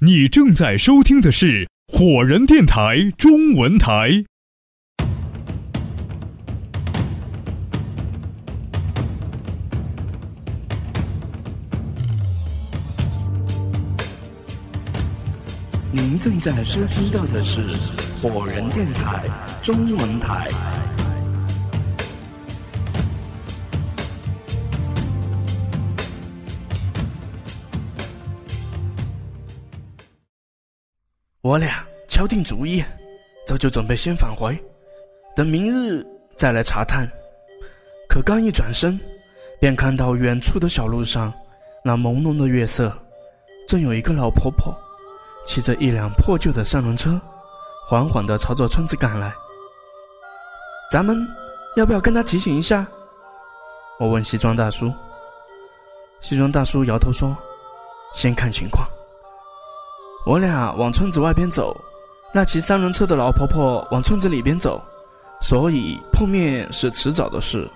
你正在收听的是火人电台中文台。您正在收听到的是火人电台中文台。我俩敲定主意，这就准备先返回，等明日再来查探。可刚一转身，便看到远处的小路上，那朦胧的月色，正有一个老婆婆，骑着一辆破旧的三轮车，缓缓地朝着村子赶来。咱们要不要跟她提醒一下？我问西装大叔。西装大叔摇头说：“先看情况。”我俩往村子外边走，那骑三轮车的老婆婆往村子里边走，所以碰面是迟早的事。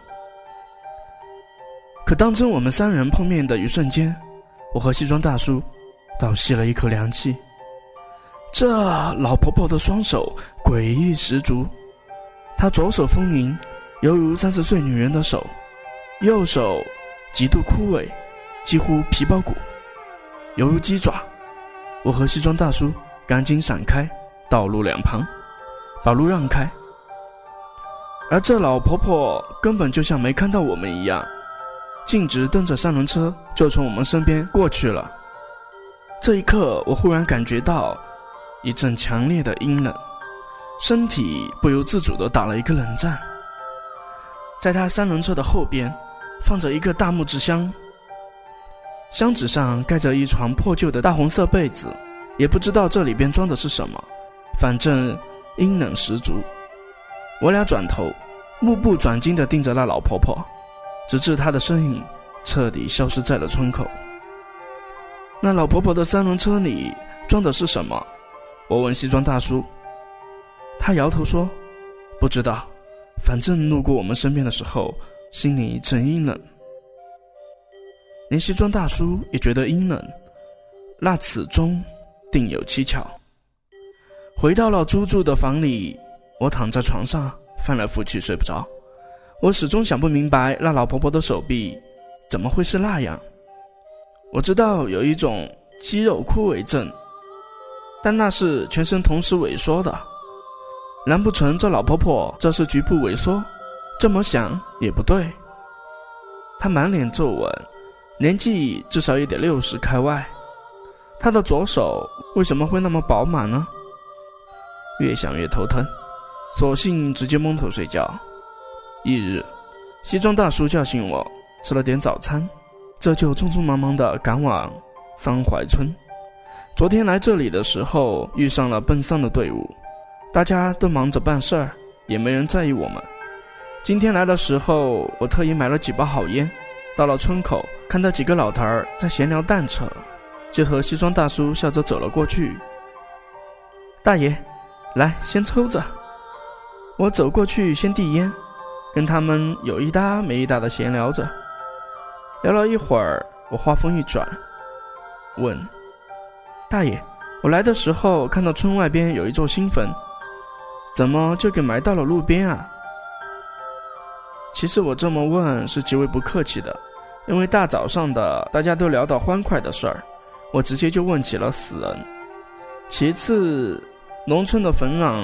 可当真我们三人碰面的一瞬间，我和西装大叔倒吸了一口凉气。这老婆婆的双手诡异十足，她左手丰盈，犹如三十岁女人的手；右手极度枯萎，几乎皮包骨，犹如鸡爪。我和西装大叔赶紧闪开，道路两旁，把路让开。而这老婆婆根本就像没看到我们一样，径直蹬着三轮车就从我们身边过去了。这一刻，我忽然感觉到一阵强烈的阴冷，身体不由自主地打了一个冷战。在他三轮车的后边，放着一个大木质箱。箱子上盖着一床破旧的大红色被子，也不知道这里边装的是什么，反正阴冷十足。我俩转头，目不转睛地盯着那老婆婆，直至她的身影彻底消失在了村口。那老婆婆的三轮车里装的是什么？我问西装大叔，他摇头说：“不知道，反正路过我们身边的时候，心里一阵阴冷。”连西装大叔也觉得阴冷，那此中定有蹊跷。回到了租住的房里，我躺在床上翻来覆去睡不着。我始终想不明白那老婆婆的手臂怎么会是那样。我知道有一种肌肉枯萎症，但那是全身同时萎缩的。难不成这老婆婆这是局部萎缩？这么想也不对。她满脸皱纹。年纪至少也得六十开外，他的左手为什么会那么饱满呢？越想越头疼，索性直接蒙头睡觉。翌日，西装大叔叫醒我，吃了点早餐，这就匆匆忙忙地赶往桑槐村。昨天来这里的时候遇上了奔丧的队伍，大家都忙着办事儿，也没人在意我们。今天来的时候，我特意买了几包好烟。到了村口，看到几个老头儿在闲聊蛋扯，就和西装大叔笑着走了过去。大爷，来先抽着。我走过去先递烟，跟他们有一搭没一搭的闲聊着。聊了一会儿，我话锋一转，问：“大爷，我来的时候看到村外边有一座新坟，怎么就给埋到了路边啊？”其实我这么问是极为不客气的，因为大早上的大家都聊到欢快的事儿，我直接就问起了死人。其次，农村的坟壤、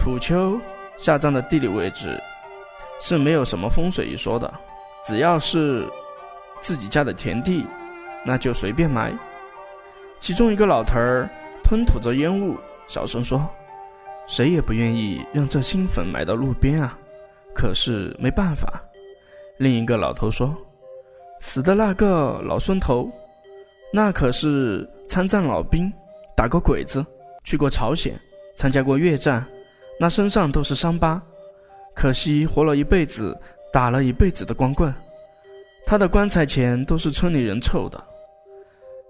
土丘、下葬的地理位置是没有什么风水一说的，只要是自己家的田地，那就随便埋。其中一个老头儿吞吐着烟雾，小声说：“谁也不愿意让这新坟埋到路边啊。”可是没办法，另一个老头说：“死的那个老孙头，那可是参战老兵，打过鬼子，去过朝鲜，参加过越战，那身上都是伤疤。可惜活了一辈子，打了一辈子的光棍，他的棺材钱都是村里人凑的。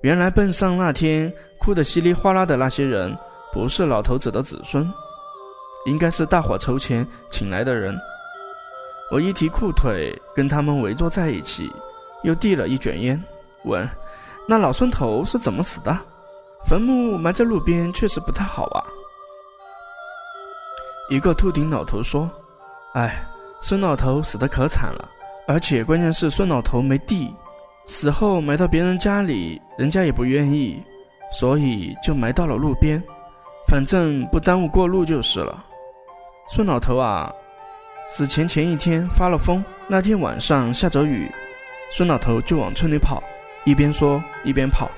原来奔丧那天哭得稀里哗啦的那些人，不是老头子的子孙，应该是大伙筹钱请来的人。”我一提裤腿，跟他们围坐在一起，又递了一卷烟，问：“那老孙头是怎么死的？坟墓埋在路边确实不太好啊。一个秃顶老头说：“哎，孙老头死得可惨了，而且关键是孙老头没地，死后埋到别人家里，人家也不愿意，所以就埋到了路边，反正不耽误过路就是了。孙老头啊，死前前一天发了疯，那天晚上下着雨，孙老头就往村里跑，一边说一边跑，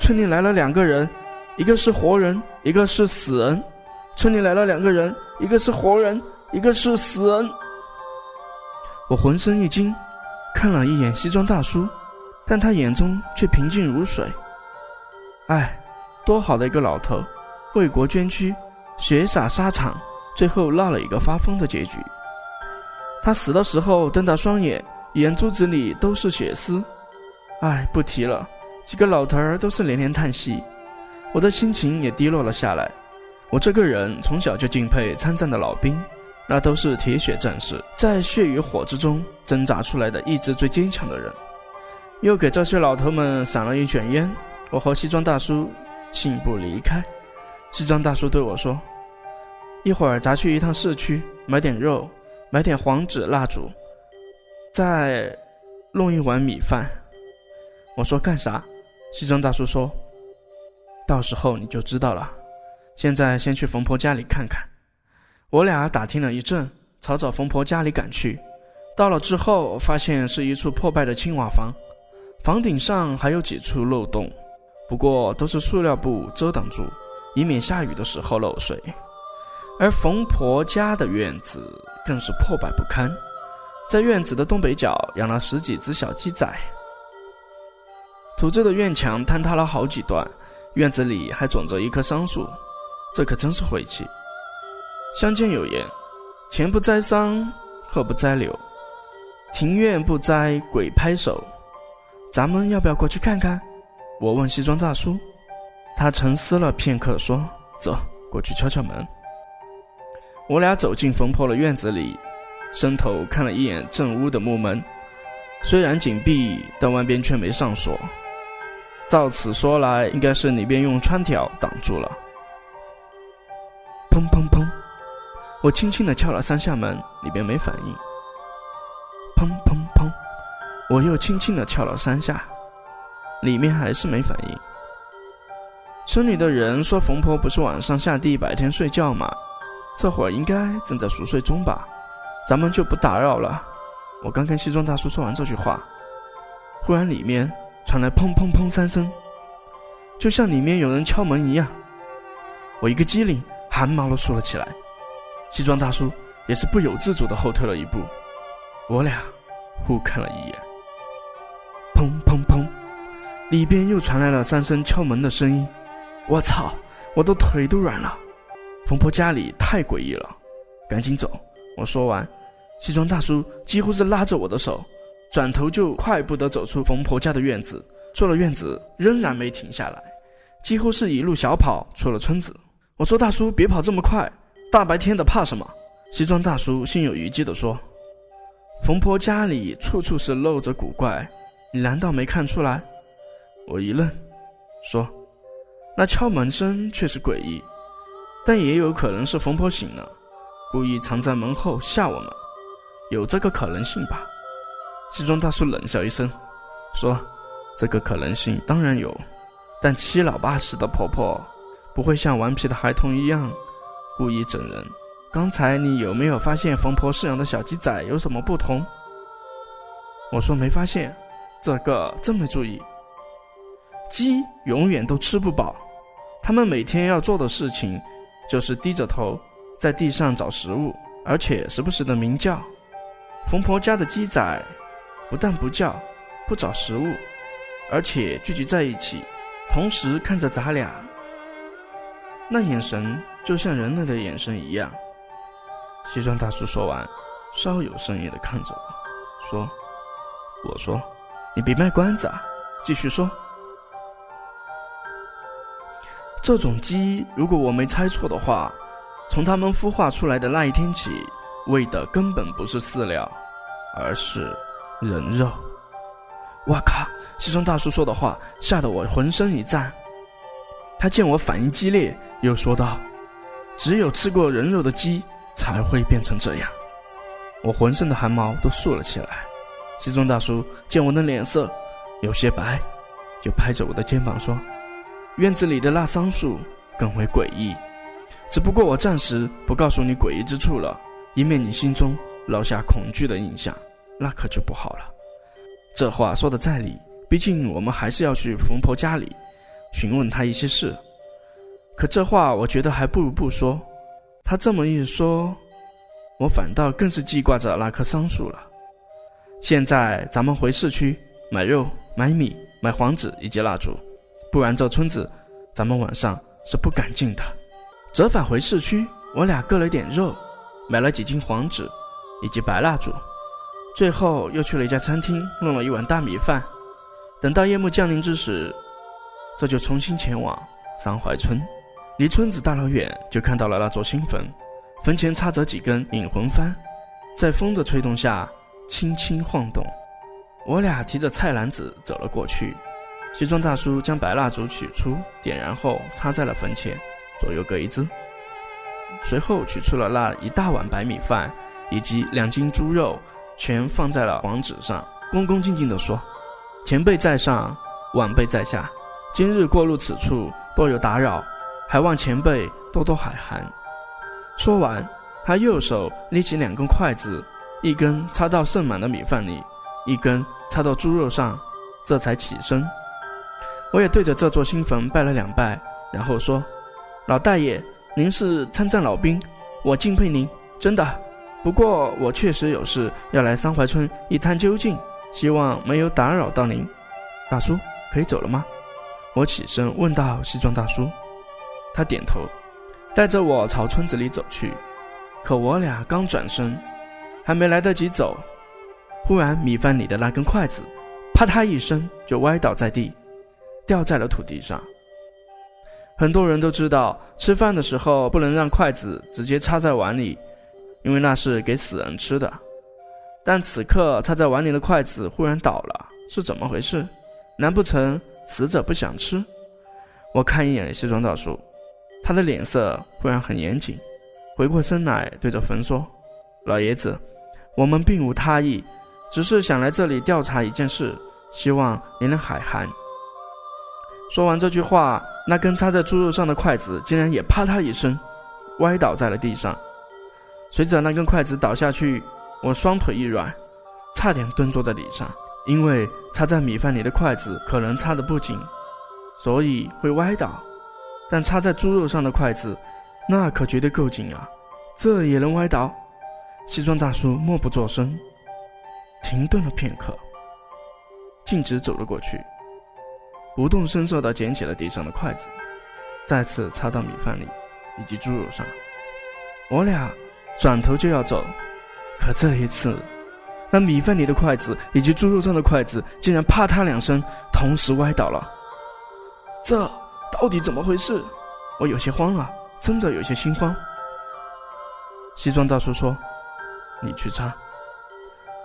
村里来了两个人，一个是活人，一个是死人。”村里来了两个人，一个是活人，一个是死人。我浑身一惊，看了一眼西装大叔，但他眼中却平静如水。哎，多好的一个老头，为国捐躯，血洒沙场，最后落了一个发疯的结局。他死的时候瞪大双眼，眼珠子里都是血丝。哎，不提了，几个老头儿都是连连叹息，我的心情也低落了下来。我这个人从小就敬佩参战的老兵，那都是铁血战士，在血与火之中挣扎出来的意志最坚强的人。又给这些老头们赏了一卷烟，我和西装大叔信步离开。西装大叔对我说：“一会儿咱去一趟市区，买点肉，买点黄纸蜡烛，再弄一碗米饭。”我说：“干啥？”西装大叔说：“到时候你就知道了。”现在先去冯婆家里看看。我俩打听了一阵，朝着冯婆家里赶去。到了之后，发现是一处破败的青瓦房，房顶上还有几处漏洞，不过都是塑料布遮挡住，以免下雨的时候漏水。而冯婆家的院子更是破败不堪，在院子的东北角养了十几只小鸡仔。土质的院墙坍塌了好几段，院子里还种着一棵桑树。这可真是晦气。乡间有言：“前不栽桑，后不栽柳，庭院不栽鬼拍手。”咱们要不要过去看看？我问西装大叔，他沉思了片刻，说：“走，过去敲敲门。”我俩走进冯婆的院子里，伸头看了一眼正屋的木门，虽然紧闭，但外边却没上锁。照此说来，应该是里边用穿条挡住了。砰砰砰！我轻轻地敲了三下门，里边没反应。砰砰砰！我又轻轻地敲了三下，里面还是没反应。村里的人说，冯婆不是晚上下地，白天睡觉吗？这会儿应该正在熟睡中吧？咱们就不打扰了。我刚跟西装大叔说完这句话，忽然里面传来砰砰砰三声，就像里面有人敲门一样。我一个机灵。汗毛都竖了起来，西装大叔也是不由自主的后退了一步，我俩互看了一眼，砰砰砰，里边又传来了三声敲门的声音，我操，我的腿都软了，冯婆家里太诡异了，赶紧走。我说完，西装大叔几乎是拉着我的手，转头就快步的走出冯婆家的院子，出了院子仍然没停下来，几乎是一路小跑出了村子。我说：“大叔，别跑这么快，大白天的怕什么？”西装大叔心有余悸地说：“冯婆家里处处是露着古怪，你难道没看出来？”我一愣，说：“那敲门声确实诡异，但也有可能是冯婆醒了，故意藏在门后吓我们，有这个可能性吧？”西装大叔冷笑一声，说：“这个可能性当然有，但七老八十的婆婆。”不会像顽皮的孩童一样故意整人。刚才你有没有发现冯婆饲养的小鸡仔有什么不同？我说没发现，这个真没注意。鸡永远都吃不饱，它们每天要做的事情就是低着头在地上找食物，而且时不时的鸣叫。冯婆家的鸡仔不但不叫，不找食物，而且聚集在一起，同时看着咱俩。那眼神就像人类的眼神一样。西装大叔说完，稍有深意的看着我，说：“我说，你别卖关子啊，继续说。这种鸡，如果我没猜错的话，从它们孵化出来的那一天起，喂的根本不是饲料，而是人肉。我靠！西装大叔说的话吓得我浑身一颤。他见我反应激烈，又说道：“只有吃过人肉的鸡才会变成这样。”我浑身的汗毛都竖了起来。西装大叔见我的脸色有些白，就拍着我的肩膀说：“院子里的那桑树更为诡异，只不过我暂时不告诉你诡异之处了，以免你心中留下恐惧的印象，那可就不好了。”这话说的在理，毕竟我们还是要去冯婆家里询问她一些事。可这话我觉得还不如不说。他这么一说，我反倒更是记挂着那棵桑树了。现在咱们回市区买肉、买米、买黄纸以及蜡烛，不然这村子咱们晚上是不敢进的。折返回市区，我俩割了点肉，买了几斤黄纸以及白蜡烛。最后又去了一家餐厅，弄了一碗大米饭。等到夜幕降临之时，这就重新前往三槐村。离村子大老远，就看到了那座新坟，坟前插着几根引魂幡，在风的吹动下轻轻晃动。我俩提着菜篮子走了过去。西装大叔将白蜡烛取出，点燃后插在了坟前，左右各一支。随后取出了那一大碗白米饭以及两斤猪肉。全放在了黄纸上，恭恭敬敬地说：“前辈在上，晚辈在下，今日过路此处，多有打扰，还望前辈多多海涵。”说完，他右手捏起两根筷子，一根插到盛满的米饭里，一根插到猪肉上，这才起身。我也对着这座新坟拜了两拜，然后说：“老大爷，您是参战老兵，我敬佩您，真的。”不过我确实有事要来三槐村一探究竟，希望没有打扰到您。大叔，可以走了吗？我起身问道。西装大叔，他点头，带着我朝村子里走去。可我俩刚转身，还没来得及走，忽然米饭里的那根筷子，啪嗒一声就歪倒在地，掉在了土地上。很多人都知道，吃饭的时候不能让筷子直接插在碗里。因为那是给死人吃的，但此刻插在碗里的筷子忽然倒了，是怎么回事？难不成死者不想吃？我看一眼西装大叔，他的脸色忽然很严谨，回过身来对着坟说：“老爷子，我们并无他意，只是想来这里调查一件事，希望您能海涵。”说完这句话，那根插在猪肉上的筷子竟然也啪嗒一声，歪倒在了地上。随着那根筷子倒下去，我双腿一软，差点蹲坐在地上。因为插在米饭里的筷子可能插得不紧，所以会歪倒；但插在猪肉上的筷子，那可绝对够紧啊！这也能歪倒？西装大叔默不作声，停顿了片刻，径直走了过去，不动声色地捡起了地上的筷子，再次插到米饭里以及猪肉上。我俩。转头就要走，可这一次，那米饭里的筷子以及猪肉上的筷子竟然啪嗒两声，同时歪倒了。这到底怎么回事？我有些慌了，真的有些心慌。西装大叔说：“你去插。”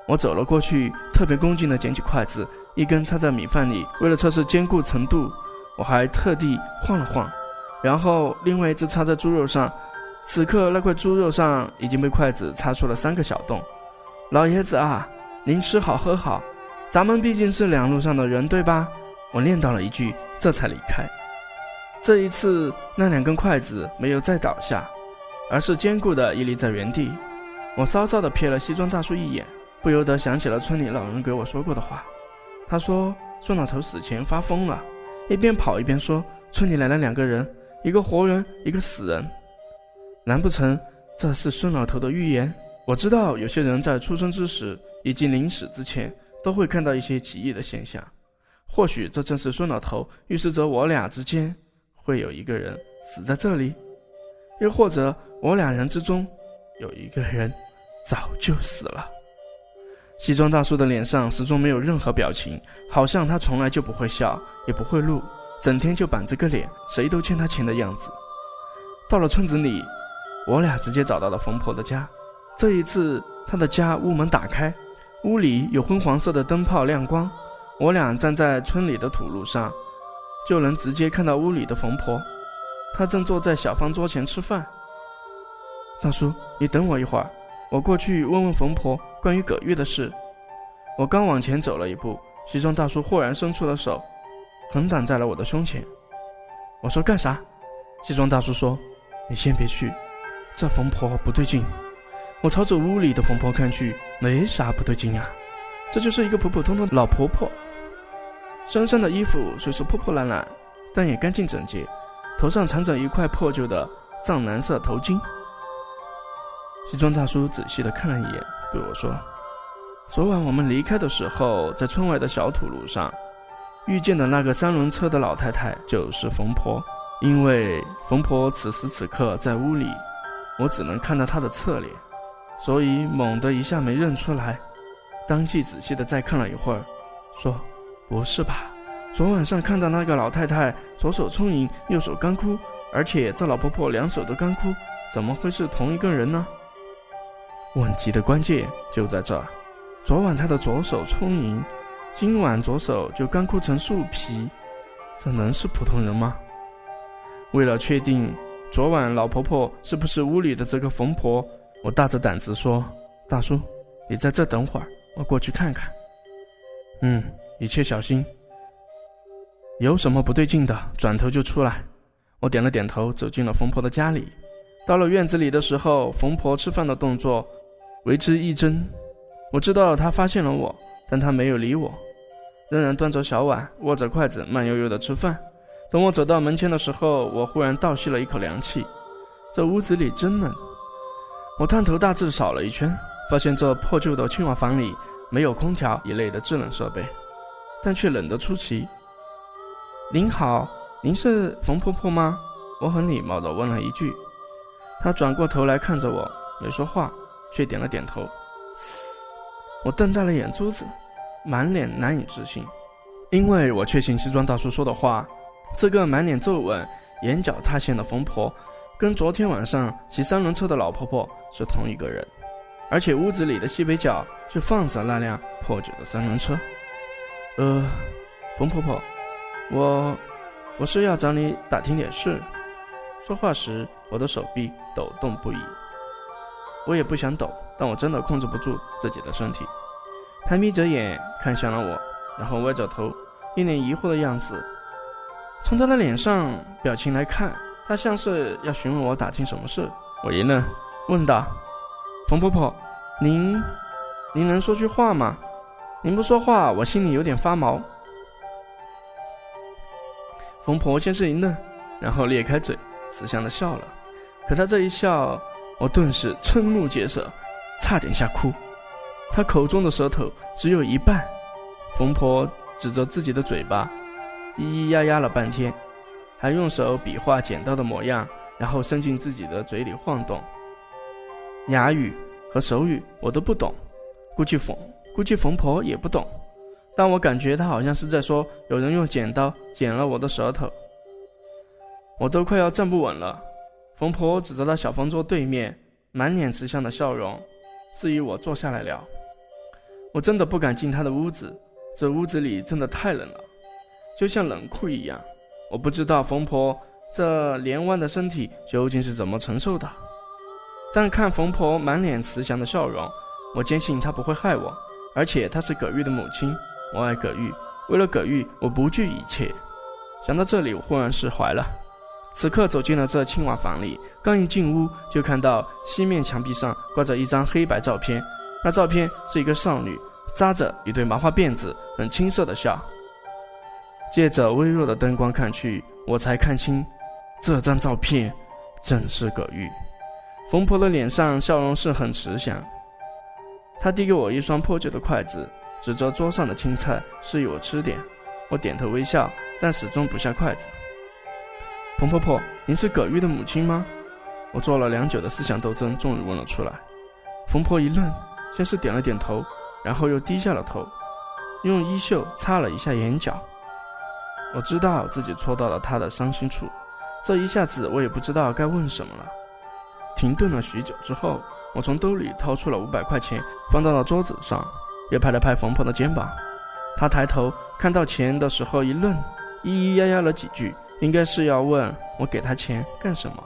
我走了过去，特别恭敬地捡起筷子，一根插在米饭里。为了测试坚固程度，我还特地晃了晃，然后另外一只插在猪肉上。此刻，那块猪肉上已经被筷子插出了三个小洞。老爷子啊，您吃好喝好，咱们毕竟是两路上的人，对吧？我念叨了一句，这才离开。这一次，那两根筷子没有再倒下，而是坚固的屹立在原地。我稍稍的瞥了西装大叔一眼，不由得想起了村里老人给我说过的话。他说，孙老头死前发疯了，一边跑一边说，村里来了两个人，一个活人，一个死人。难不成这是孙老头的预言？我知道有些人在出生之时以及临死之前都会看到一些奇异的现象，或许这正是孙老头预示着我俩之间会有一个人死在这里，又或者我两人之中有一个人早就死了。西装大叔的脸上始终没有任何表情，好像他从来就不会笑，也不会怒，整天就板着个脸，谁都欠他钱的样子。到了村子里。我俩直接找到了冯婆的家，这一次她的家屋门打开，屋里有昏黄色的灯泡亮光。我俩站在村里的土路上，就能直接看到屋里的冯婆，她正坐在小方桌前吃饭。大叔，你等我一会儿，我过去问问冯婆关于葛玉的事。我刚往前走了一步，西装大叔忽然伸出了手，横挡在了我的胸前。我说干啥？西装大叔说：“你先别去，这冯婆不对劲。”我朝着屋里的冯婆看去，没啥不对劲啊，这就是一个普普通通的老婆婆。身上的衣服虽说破破烂烂，但也干净整洁，头上缠着一块破旧的藏蓝色头巾。西装大叔仔细的看了一眼，对我说：“昨晚我们离开的时候，在村外的小土路上遇见的那个三轮车的老太太，就是冯婆。因为冯婆此时此刻在屋里，我只能看到她的侧脸，所以猛地一下没认出来。当即仔细的再看了一会儿，说。”不是吧？昨晚上看到那个老太太左手充盈，右手干枯，而且这老婆婆两手都干枯，怎么会是同一个人呢？问题的关键就在这儿。昨晚她的左手充盈，今晚左手就干枯成树皮，这能是普通人吗？为了确定昨晚老婆婆是不是屋里的这个冯婆，我大着胆子说：“大叔，你在这等会儿，我过去看看。”嗯。一切小心，有什么不对劲的，转头就出来。我点了点头，走进了冯婆的家里。到了院子里的时候，冯婆吃饭的动作为之一怔。我知道她发现了我，但她没有理我，仍然端着小碗，握着筷子，慢悠悠的吃饭。等我走到门前的时候，我忽然倒吸了一口凉气。这屋子里真冷。我探头大致扫了一圈，发现这破旧的青瓦房里没有空调一类的制冷设备。但却冷得出奇。您好，您是冯婆婆吗？我很礼貌地问了一句。他转过头来看着我，没说话，却点了点头。我瞪大了眼珠子，满脸难以置信，因为我确信西装大叔说的话，这个满脸皱纹、眼角塌陷的冯婆，跟昨天晚上骑三轮车的老婆婆是同一个人，而且屋子里的西北角就放着那辆破旧的三轮车。呃，冯婆婆，我我是要找你打听点事。说话时，我的手臂抖动不已。我也不想抖，但我真的控制不住自己的身体。他眯着眼看向了我，然后歪着头，一脸疑惑的样子。从他的脸上表情来看，他像是要询问我打听什么事。我一愣，问道：“冯婆婆，您您能说句话吗？”您不说话，我心里有点发毛。冯婆先是一愣，然后咧开嘴，慈祥的笑了。可他这一笑，我顿时瞠目结舌，差点吓哭。他口中的舌头只有一半。冯婆指着自己的嘴巴，咿咿呀呀了半天，还用手比划剪刀的模样，然后伸进自己的嘴里晃动。哑语和手语我都不懂，估计冯。估计冯婆也不懂，但我感觉她好像是在说有人用剪刀剪了我的舌头，我都快要站不稳了。冯婆指着那小方桌对面，满脸慈祥的笑容，示意我坐下来聊。我真的不敢进她的屋子，这屋子里真的太冷了，就像冷库一样。我不知道冯婆这连弯的身体究竟是怎么承受的，但看冯婆满脸慈祥的笑容，我坚信她不会害我。而且她是葛玉的母亲，我爱葛玉，为了葛玉，我不惧一切。想到这里，我忽然释怀了。此刻走进了这青瓦房里，刚一进屋，就看到西面墙壁上挂着一张黑白照片。那照片是一个少女扎着一对麻花辫子，很青涩的笑。借着微弱的灯光看去，我才看清，这张照片正是葛玉。冯婆的脸上笑容是很慈祥。她递给我一双破旧的筷子，指着桌上的青菜，示意我吃点。我点头微笑，但始终不下筷子。冯婆婆，您是葛玉的母亲吗？我做了良久的思想斗争，终于问了出来。冯婆一愣，先是点了点头，然后又低下了头，用衣袖擦了一下眼角。我知道自己戳到了她的伤心处，这一下子我也不知道该问什么了。停顿了许久之后。我从兜里掏出了五百块钱，放到了桌子上，又拍了拍冯婆的肩膀。她抬头看到钱的时候一愣，咿咿呀呀了几句，应该是要问我给他钱干什么。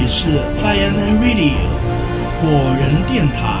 里是 Fireman Radio 火人电台。